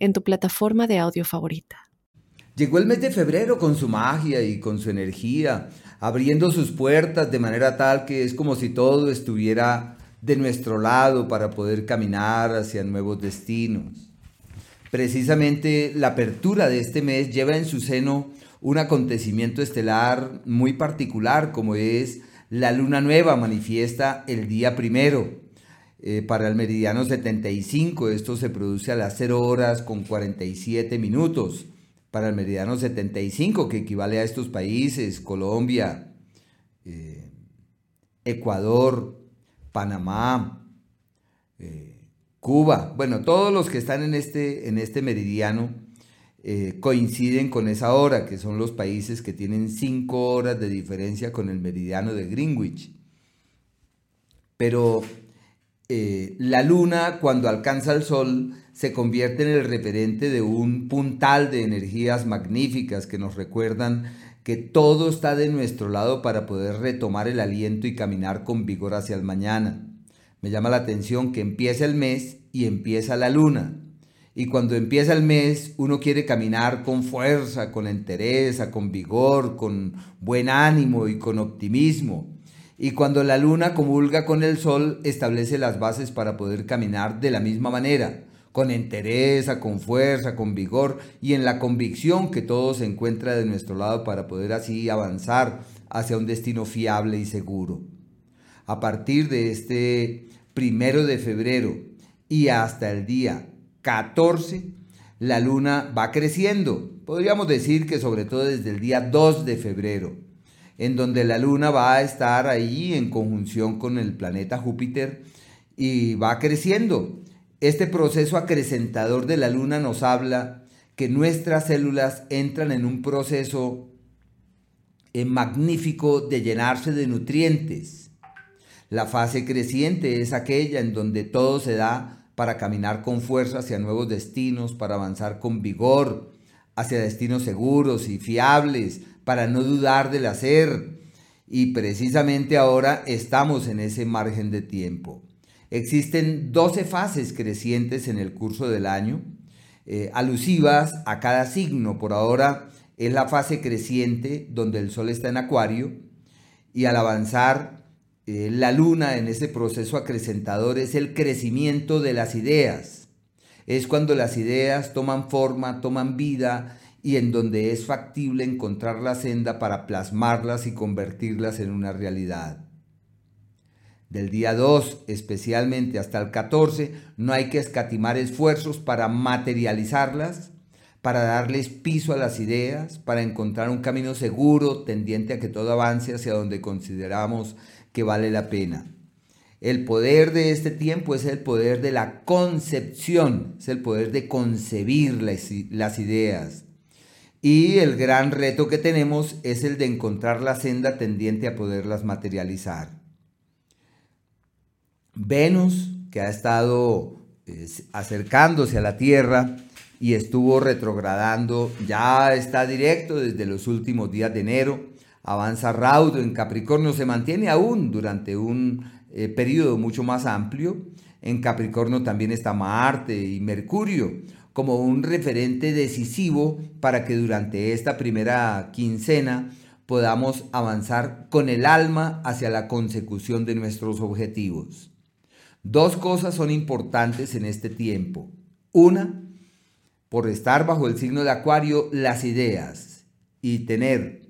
en tu plataforma de audio favorita. Llegó el mes de febrero con su magia y con su energía, abriendo sus puertas de manera tal que es como si todo estuviera de nuestro lado para poder caminar hacia nuevos destinos. Precisamente la apertura de este mes lleva en su seno un acontecimiento estelar muy particular como es la luna nueva manifiesta el día primero eh, para el meridiano 75, esto se produce a las 0 horas con 47 minutos. Para el meridiano 75, que equivale a estos países, Colombia, eh, Ecuador, Panamá, eh, Cuba, bueno, todos los que están en este, en este meridiano coinciden con esa hora, que son los países que tienen 5 horas de diferencia con el meridiano de Greenwich. Pero eh, la luna cuando alcanza el sol se convierte en el referente de un puntal de energías magníficas que nos recuerdan que todo está de nuestro lado para poder retomar el aliento y caminar con vigor hacia el mañana. Me llama la atención que empieza el mes y empieza la luna. Y cuando empieza el mes, uno quiere caminar con fuerza, con entereza, con vigor, con buen ánimo y con optimismo. Y cuando la luna comulga con el sol, establece las bases para poder caminar de la misma manera, con entereza, con fuerza, con vigor y en la convicción que todo se encuentra de nuestro lado para poder así avanzar hacia un destino fiable y seguro. A partir de este primero de febrero y hasta el día 14, la luna va creciendo. Podríamos decir que sobre todo desde el día 2 de febrero en donde la luna va a estar ahí en conjunción con el planeta Júpiter y va creciendo. Este proceso acrecentador de la luna nos habla que nuestras células entran en un proceso eh, magnífico de llenarse de nutrientes. La fase creciente es aquella en donde todo se da para caminar con fuerza hacia nuevos destinos, para avanzar con vigor, hacia destinos seguros y fiables, para no dudar del hacer. Y precisamente ahora estamos en ese margen de tiempo. Existen 12 fases crecientes en el curso del año, eh, alusivas a cada signo. Por ahora es la fase creciente donde el Sol está en Acuario y al avanzar eh, la luna en ese proceso acrecentador es el crecimiento de las ideas. Es cuando las ideas toman forma, toman vida y en donde es factible encontrar la senda para plasmarlas y convertirlas en una realidad. Del día 2 especialmente hasta el 14 no hay que escatimar esfuerzos para materializarlas, para darles piso a las ideas, para encontrar un camino seguro tendiente a que todo avance hacia donde consideramos que vale la pena. El poder de este tiempo es el poder de la concepción, es el poder de concebir las, ideas, y el gran reto que tenemos es el de encontrar la senda tendiente a poderlas materializar. Venus, que ha estado acercándose a la Tierra y estuvo retrogradando, ya está directo desde los últimos días de enero, avanza raudo en Capricornio, se mantiene aún durante un eh, periodo mucho más amplio. En Capricornio también está Marte y Mercurio como un referente decisivo para que durante esta primera quincena podamos avanzar con el alma hacia la consecución de nuestros objetivos. Dos cosas son importantes en este tiempo. Una, por estar bajo el signo de Acuario, las ideas y tener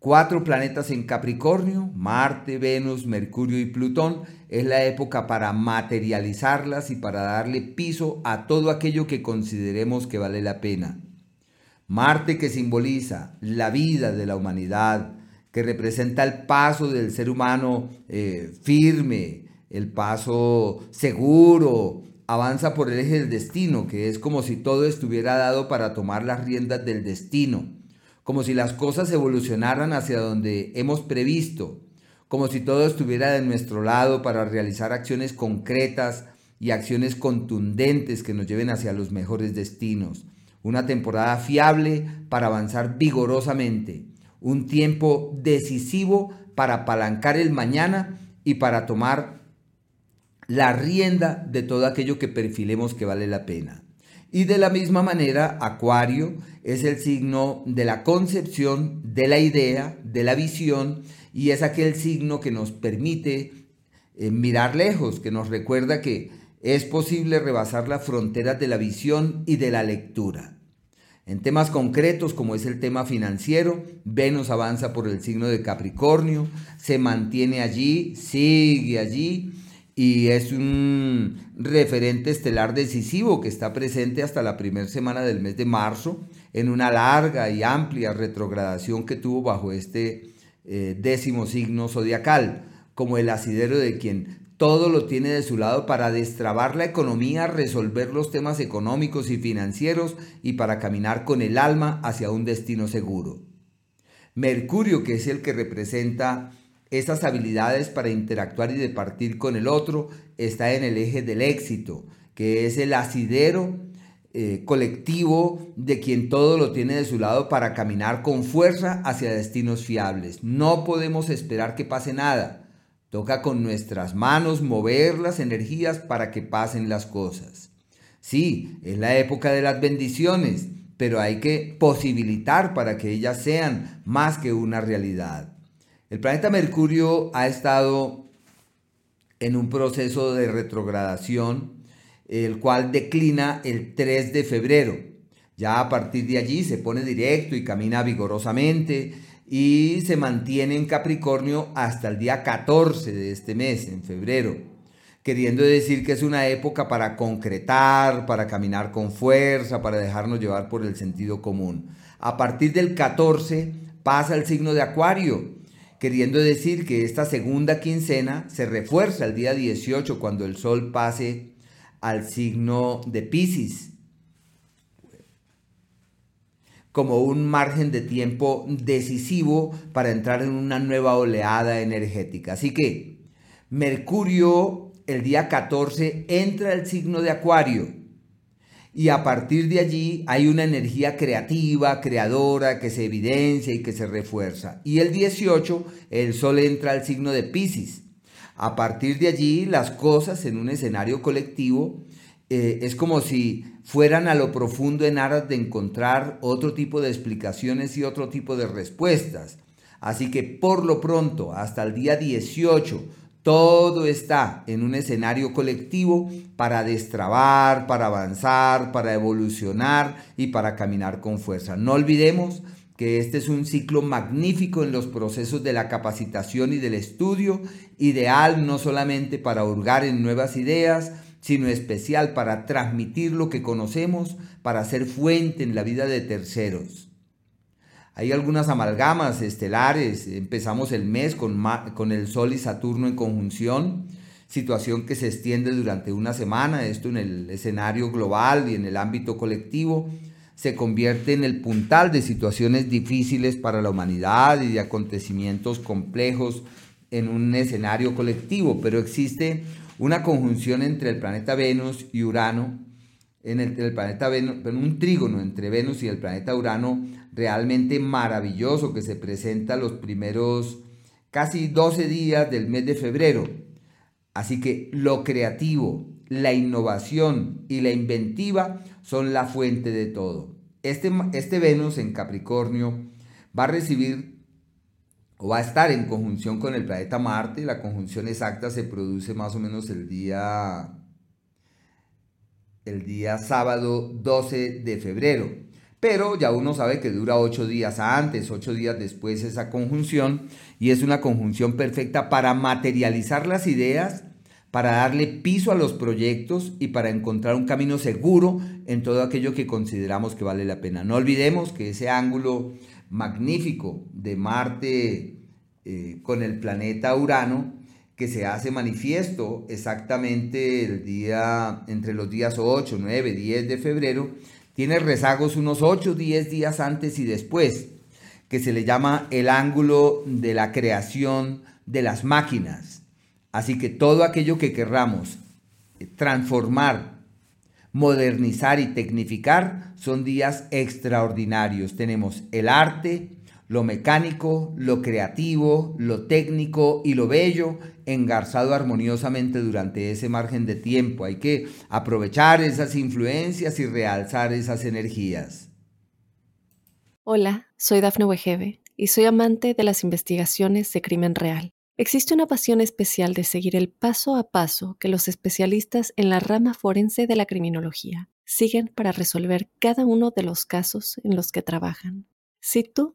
Cuatro planetas en Capricornio, Marte, Venus, Mercurio y Plutón, es la época para materializarlas y para darle piso a todo aquello que consideremos que vale la pena. Marte que simboliza la vida de la humanidad, que representa el paso del ser humano eh, firme, el paso seguro avanza por el eje del destino, que es como si todo estuviera dado para tomar las riendas del destino, como si las cosas evolucionaran hacia donde hemos previsto, como si todo estuviera de nuestro lado para realizar acciones concretas y acciones contundentes que nos lleven hacia los mejores destinos. Una temporada fiable para avanzar vigorosamente, un tiempo decisivo para apalancar el mañana y para tomar la rienda de todo aquello que perfilemos que vale la pena. Y de la misma manera, Acuario es el signo de la concepción, de la idea, de la visión, y es aquel signo que nos permite eh, mirar lejos, que nos recuerda que es posible rebasar las fronteras de la visión y de la lectura. En temas concretos como es el tema financiero, Venus avanza por el signo de Capricornio, se mantiene allí, sigue allí y es un referente estelar decisivo que está presente hasta la primera semana del mes de marzo en una larga y amplia retrogradación que tuvo bajo este eh, décimo signo zodiacal, como el asidero de quien todo lo tiene de su lado para destrabar la economía, resolver los temas económicos y financieros y para caminar con el alma hacia un destino seguro. Mercurio, que es el que representa esas habilidades para interactuar y de partir con el otro, está en el eje del éxito, que es el asidero eh, colectivo de quien todo lo tiene de su lado para caminar con fuerza hacia destinos fiables. No podemos esperar que pase nada Toca con nuestras manos mover las energías para que pasen las cosas. Sí, es la época de las bendiciones, pero hay que posibilitar para que ellas sean más que una realidad. El planeta Mercurio ha estado en un proceso de retrogradación, el cual declina el 3 de febrero. Ya a partir de allí se pone directo y camina vigorosamente y se mantiene en Capricornio hasta el día 14 de este mes, en febrero, queriendo decir que es una época para concretar, para caminar con fuerza, para dejarnos llevar por el sentido común. A partir del 14 pasa el signo de Acuario, queriendo decir que esta segunda quincena se refuerza el día 18 cuando el Sol pase al signo de Pisces como un margen de tiempo decisivo para entrar en una nueva oleada energética. Así que Mercurio el día 14 entra al signo de Acuario y a partir de allí hay una energía creativa, creadora, que se evidencia y que se refuerza. Y el 18 el Sol entra al signo de Pisces. A partir de allí las cosas en un escenario colectivo eh, es como si fueran a lo profundo en aras de encontrar otro tipo de explicaciones y otro tipo de respuestas. Así que por lo pronto, hasta el día 18, todo está en un escenario colectivo para destrabar, para avanzar, para evolucionar y para caminar con fuerza. No olvidemos que este es un ciclo magnífico en los procesos de la capacitación y del estudio, ideal no solamente para hurgar en nuevas ideas, sino especial para transmitir lo que conocemos, para ser fuente en la vida de terceros. Hay algunas amalgamas estelares, empezamos el mes con, el Sol y Saturno en conjunción, situación que se extiende durante una semana, esto en el escenario global y en el ámbito colectivo, se convierte en el puntal de situaciones difíciles para la humanidad y de acontecimientos complejos en un escenario colectivo, pero existe una conjunción entre el planeta Venus y Urano, en el, planeta Venus, un trígono entre Venus y el planeta Urano realmente maravilloso que se presenta los primeros casi 12 días del mes de febrero. Así que lo creativo, la innovación y la inventiva son la fuente de todo. Este, este Venus en Capricornio va a recibir o va a estar en conjunción con el planeta Marte. La conjunción exacta se produce más o menos el día, el día sábado 12 de febrero. Pero ya uno sabe que dura ocho días antes, ocho días después esa conjunción y es una conjunción perfecta para materializar las ideas, para darle piso a los proyectos y para encontrar un camino seguro en todo aquello que consideramos que vale la pena. No olvidemos que ese ángulo magnífico de Marte eh, con el planeta Urano, que se hace manifiesto exactamente el día, entre los días 8, 9, 10 de febrero, tiene rezagos unos 8, 10 días antes y después, que se le llama el ángulo de la creación de las máquinas. Así que todo aquello que querramos transformar, modernizar y tecnificar son días extraordinarios. Tenemos el arte, lo mecánico, lo creativo, lo técnico y lo bello engarzado armoniosamente durante ese margen de tiempo. Hay que aprovechar esas influencias y realzar esas energías. Hola, soy Dafne Wegebe y soy amante de las investigaciones de crimen real. Existe una pasión especial de seguir el paso a paso que los especialistas en la rama forense de la criminología siguen para resolver cada uno de los casos en los que trabajan. Si tú